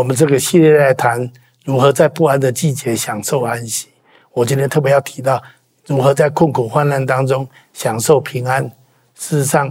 我们这个系列来谈如何在不安的季节享受安息。我今天特别要提到如何在困苦患难当中享受平安。事实上，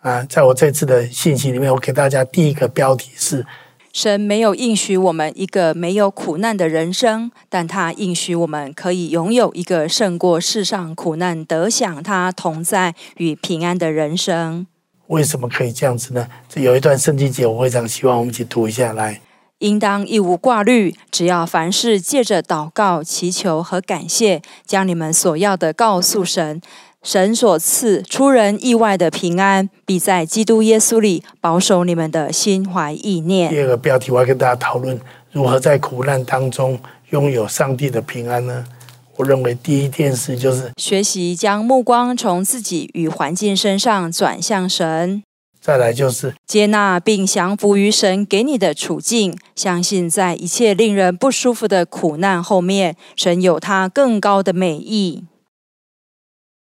啊，在我这次的信息里面，我给大家第一个标题是：神没有应许我们一个没有苦难的人生，但他应许我们可以拥有一个胜过世上苦难、得享他同在与平安的人生。为什么可以这样子呢？这有一段圣经节，我非常希望我们一起读一下来。应当一无挂虑，只要凡事借着祷告、祈求和感谢，将你们所要的告诉神。神所赐出人意外的平安，必在基督耶稣里保守你们的心怀意念。第二个标题，我要跟大家讨论如何在苦难当中拥有上帝的平安呢？我认为第一件事就是学习将目光从自己与环境身上转向神，再来就是接纳并降服于神给你的处境，相信在一切令人不舒服的苦难后面，神有他更高的美意。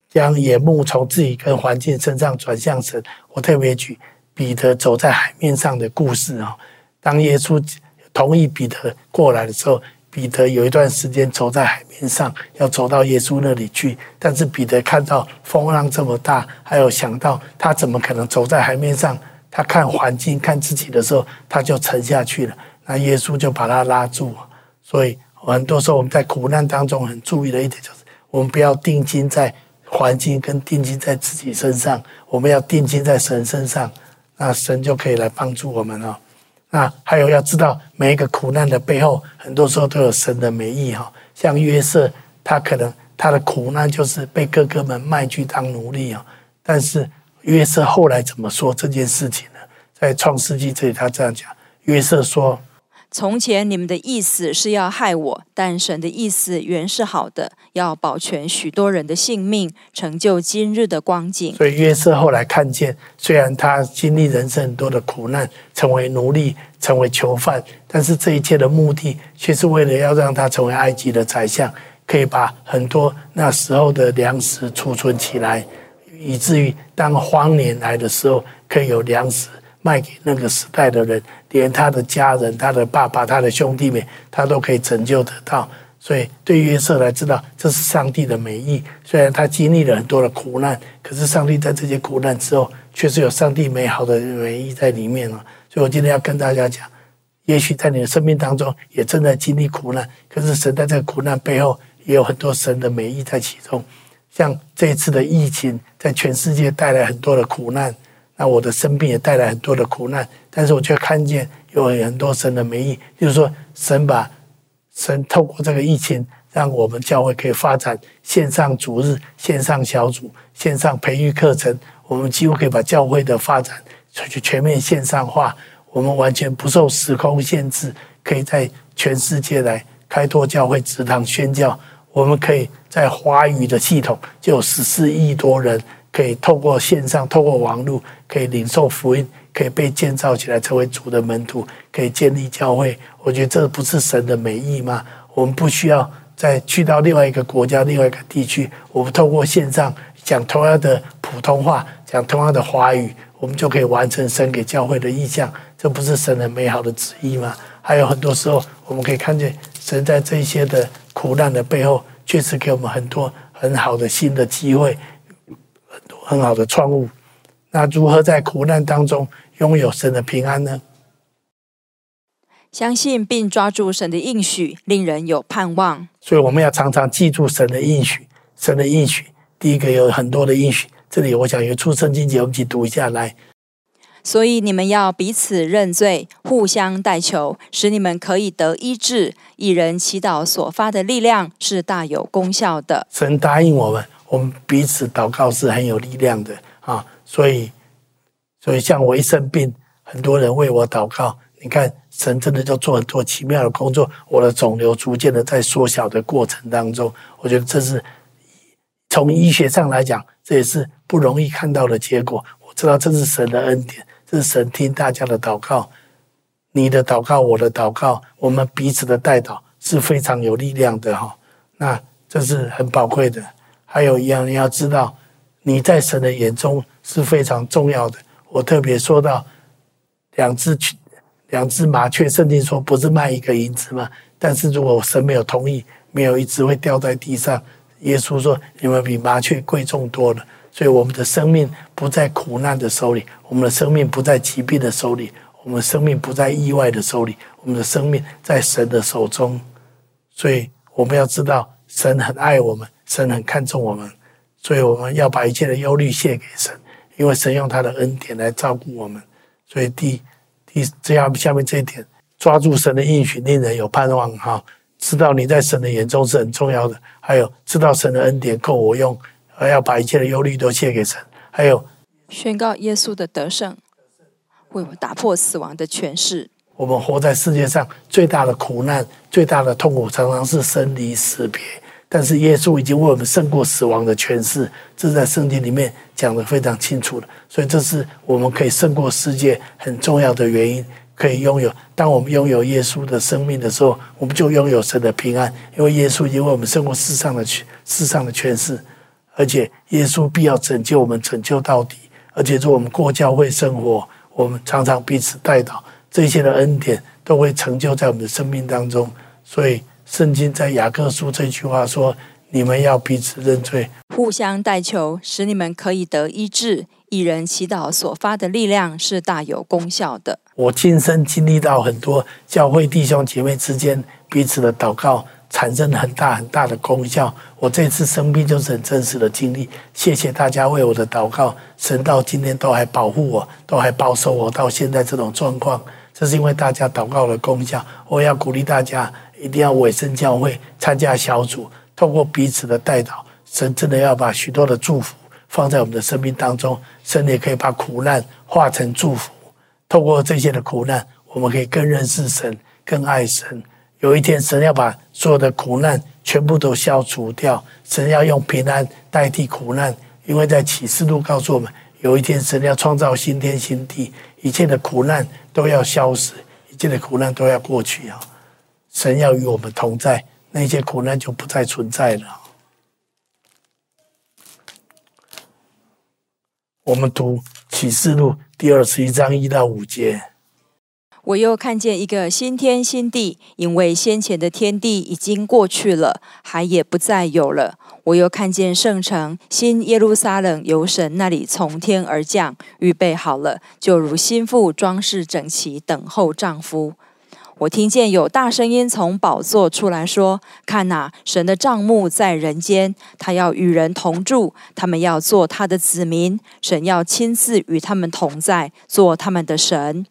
将眼目从自己跟环境身上转向神。我特别举彼得走在海面上的故事啊，当耶稣同意彼得过来的时候。彼得有一段时间走在海面上，要走到耶稣那里去。但是彼得看到风浪这么大，还有想到他怎么可能走在海面上？他看环境、看自己的时候，他就沉下去了。那耶稣就把他拉住。所以很多时候我们在苦难当中很注意的一点就是，我们不要定睛在环境跟定睛在自己身上，我们要定睛在神身上，那神就可以来帮助我们了。那还有要知道，每一个苦难的背后，很多时候都有神的美意哈。像约瑟，他可能他的苦难就是被哥哥们卖去当奴隶啊。但是约瑟后来怎么说这件事情呢？在创世纪这里，他这样讲：约瑟说。从前你们的意思是要害我，但神的意思原是好的，要保全许多人的性命，成就今日的光景。所以约瑟后来看见，虽然他经历人生很多的苦难，成为奴隶，成为囚犯，但是这一切的目的，却是为了要让他成为埃及的宰相，可以把很多那时候的粮食储存起来，以至于当荒年来的时候，可以有粮食。卖给那个时代的人，连他的家人、他的爸爸、他的兄弟们，他都可以拯救得到。所以，对约瑟来知道，这是上帝的美意。虽然他经历了很多的苦难，可是上帝在这些苦难之后，确实有上帝美好的美意在里面了。所以我今天要跟大家讲，也许在你的生命当中也正在经历苦难，可是神在这个苦难背后也有很多神的美意在其中。像这一次的疫情，在全世界带来很多的苦难。那我的生病也带来很多的苦难，但是我却看见有很多神的美意，就是说神把神透过这个疫情，让我们教会可以发展线上主日、线上小组、线上培育课程，我们几乎可以把教会的发展去全面线上化，我们完全不受时空限制，可以在全世界来开拓教会职堂宣教，我们可以在华语的系统就有十四亿多人。可以透过线上，透过网络，可以领受福音，可以被建造起来，成为主的门徒，可以建立教会。我觉得这不是神的美意吗？我们不需要再去到另外一个国家、另外一个地区，我们透过线上讲同样的普通话，讲同样的华语，我们就可以完成神给教会的意向。这不是神的美好的旨意吗？还有很多时候，我们可以看见神在这些的苦难的背后，确实给我们很多很好的新的机会。很好的创物，那如何在苦难当中拥有神的平安呢？相信并抓住神的应许，令人有盼望。所以我们要常常记住神的应许。神的应许，第一个有很多的应许。这里我想有出圣经节，我们一起读一下来。所以你们要彼此认罪，互相代求，使你们可以得医治。一人祈祷所发的力量是大有功效的。神答应我们。我们彼此祷告是很有力量的啊，所以，所以像我一生病，很多人为我祷告。你看，神真的就做很多奇妙的工作。我的肿瘤逐渐的在缩小的过程当中，我觉得这是从医学上来讲，这也是不容易看到的结果。我知道这是神的恩典，这是神听大家的祷告，你的祷告，我的祷告，我们彼此的代祷是非常有力量的哈。那这是很宝贵的。还有一样，你要知道，你在神的眼中是非常重要的。我特别说到两只两只麻雀，圣经说不是卖一个银子吗？但是如果神没有同意，没有一只会掉在地上。耶稣说：“你们比麻雀贵重多了。”所以我们的生命不在苦难的手里，我们的生命不在疾病的手里，我们的生命不在意外的手里，我们的生命在神的手中。所以我们要知道，神很爱我们，神很看重我们，所以我们要把一切的忧虑卸给神，因为神用他的恩典来照顾我们。所以第第这样下面这一点，抓住神的应许，令人有盼望。哈，知道你在神的眼中是很重要的。还有知道神的恩典够我用，而要把一切的忧虑都卸给神。还有宣告耶稣的得胜，为我打破死亡的权势。我们活在世界上最大的苦难、最大的痛苦，常常是生离死别。但是耶稣已经为我们胜过死亡的权势，这在圣经里面讲的非常清楚了。所以这是我们可以胜过世界很重要的原因。可以拥有，当我们拥有耶稣的生命的时候，我们就拥有神的平安，因为耶稣已经为我们胜过世上的权世上的权势，而且耶稣必要拯救我们，拯救到底。而且说我们过教会生活，我们常常彼此带祷。这些的恩典都会成就在我们的生命当中，所以圣经在雅各书这句话说：“你们要彼此认罪，互相代求，使你们可以得医治。一人祈祷所发的力量是大有功效的。”我亲身经历到很多教会弟兄姐妹之间彼此的祷告产生很大很大的功效。我这次生病就是很真实的经历。谢谢大家为我的祷告，神到今天都还保护我，都还保守我到现在这种状况。这是因为大家祷告的功效。我要鼓励大家，一定要委身教会，参加小组，透过彼此的带祷，神真的要把许多的祝福放在我们的生命当中。神也可以把苦难化成祝福。透过这些的苦难，我们可以更认识神，更爱神。有一天，神要把所有的苦难全部都消除掉，神要用平安代替苦难。因为在启示录告诉我们，有一天神要创造新天新地。一切的苦难都要消失，一切的苦难都要过去啊！神要与我们同在，那些苦难就不再存在了。我们读启示录第二十一章一到五节。我又看见一个新天新地，因为先前的天地已经过去了，海也不再有了。我又看见圣城新耶路撒冷由神那里从天而降，预备好了，就如心腹装饰整齐，等候丈夫。我听见有大声音从宝座出来说：“看哪，神的帐幕在人间，他要与人同住，他们要做他的子民，神要亲自与他们同在，做他们的神。”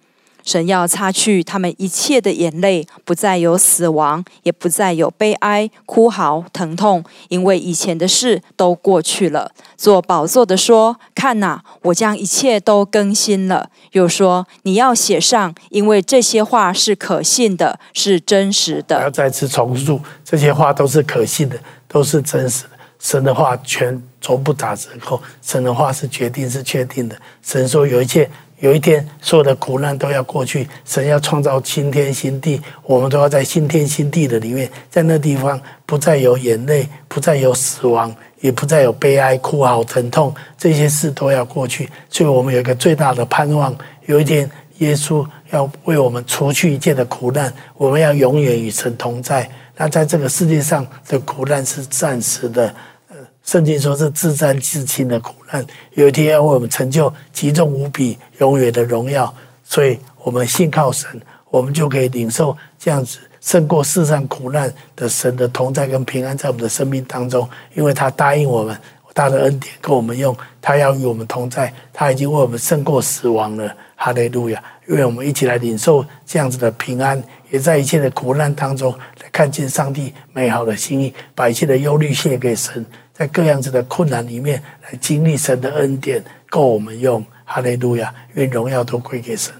神要擦去他们一切的眼泪，不再有死亡，也不再有悲哀、哭嚎、疼痛，因为以前的事都过去了。做宝座的说：“看哪，我将一切都更新了。”又说：“你要写上，因为这些话是可信的，是真实的。”要再次重述，这些话都是可信的，都是真实的。神的话全从不打折扣，神的话是决定，是确定的。神说有一切。有一天，所有的苦难都要过去。神要创造新天新地，我们都要在新天新地的里面，在那地方不再有眼泪，不再有死亡，也不再有悲哀、哭嚎、疼痛，这些事都要过去。所以，我们有一个最大的盼望：有一天，耶稣要为我们除去一切的苦难，我们要永远与神同在。那在这个世界上的苦难是暂时的。圣经说是自战自亲的苦难，有一天要为我们成就极重无比、永远的荣耀。所以，我们信靠神，我们就可以领受这样子胜过世上苦难的神的同在跟平安在我们的生命当中。因为他答应我们，他的恩典跟我们用，他要与我们同在，他已经为我们胜过死亡了。哈利路亚！愿我们一起来领受这样子的平安，也在一切的苦难当中来看见上帝美好的心意，把一切的忧虑献给神。在各样子的困难里面，来经历神的恩典，够我们用。哈利路亚，愿荣耀都归给神。